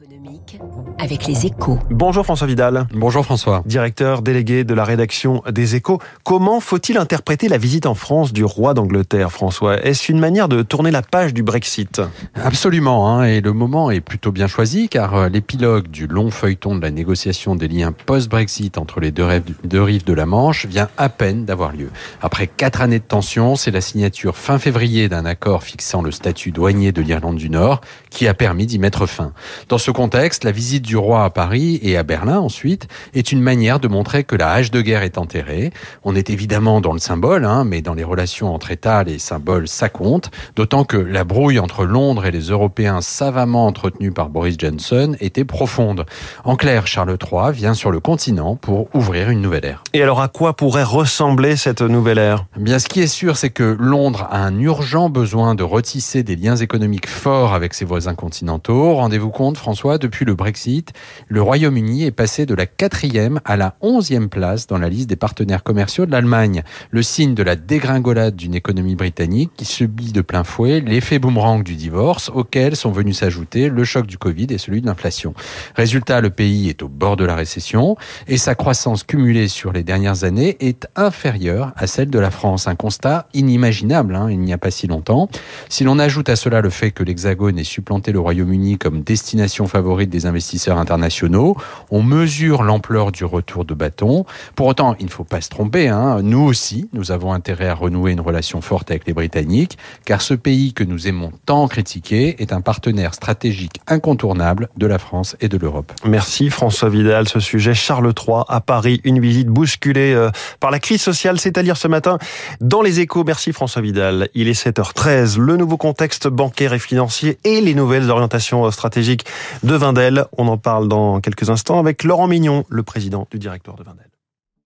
économique avec les échos. Bonjour François Vidal. Bonjour François. Directeur délégué de la rédaction des échos. Comment faut-il interpréter la visite en France du roi d'Angleterre, François? Est-ce une manière de tourner la page du Brexit? Absolument, hein, et le moment est plutôt bien choisi car euh, l'épilogue du long feuilleton de la négociation des liens post-Brexit entre les deux rives, deux rives de la Manche vient à peine d'avoir lieu. Après quatre années de tension, c'est la signature fin février d'un accord fixant le statut douanier de l'Irlande du Nord qui a permis d'y mettre fin. Dans ce contexte, la visite du roi à Paris et à Berlin ensuite est une manière de montrer que la hache de guerre est enterrée. On est évidemment dans le symbole, hein, mais dans les relations entre États, les symboles, ça compte. D'autant que la brouille entre Londres et les Européens savamment entretenue par Boris Johnson était profonde. En clair, Charles III vient sur le continent pour ouvrir une nouvelle ère. Et alors à quoi pourrait ressembler cette nouvelle ère? Eh Bien, ce qui est sûr, c'est que Londres a un urgent besoin de retisser des liens économiques forts avec ses voisins continentaux. Rendez-vous compte, François depuis le Brexit, le Royaume-Uni est passé de la quatrième à la onzième place dans la liste des partenaires commerciaux de l'Allemagne. Le signe de la dégringolade d'une économie britannique qui subit de plein fouet l'effet boomerang du divorce auquel sont venus s'ajouter le choc du Covid et celui de l'inflation. Résultat, le pays est au bord de la récession et sa croissance cumulée sur les dernières années est inférieure à celle de la France. Un constat inimaginable hein, il n'y a pas si longtemps. Si l'on ajoute à cela le fait que l'Hexagone ait supplanté le Royaume-Uni comme destination favorite des investisseurs internationaux. On mesure l'ampleur du retour de bâton. Pour autant, il ne faut pas se tromper. Hein. Nous aussi, nous avons intérêt à renouer une relation forte avec les Britanniques, car ce pays que nous aimons tant critiquer est un partenaire stratégique incontournable de la France et de l'Europe. Merci François Vidal. Ce sujet, Charles III à Paris, une visite bousculée euh, par la crise sociale, c'est à dire ce matin dans les échos. Merci François Vidal. Il est 7h13. Le nouveau contexte bancaire et financier et les nouvelles orientations euh, stratégiques de Vindel. On en parle dans quelques instants avec Laurent Mignon, le président du directoire de Vindel.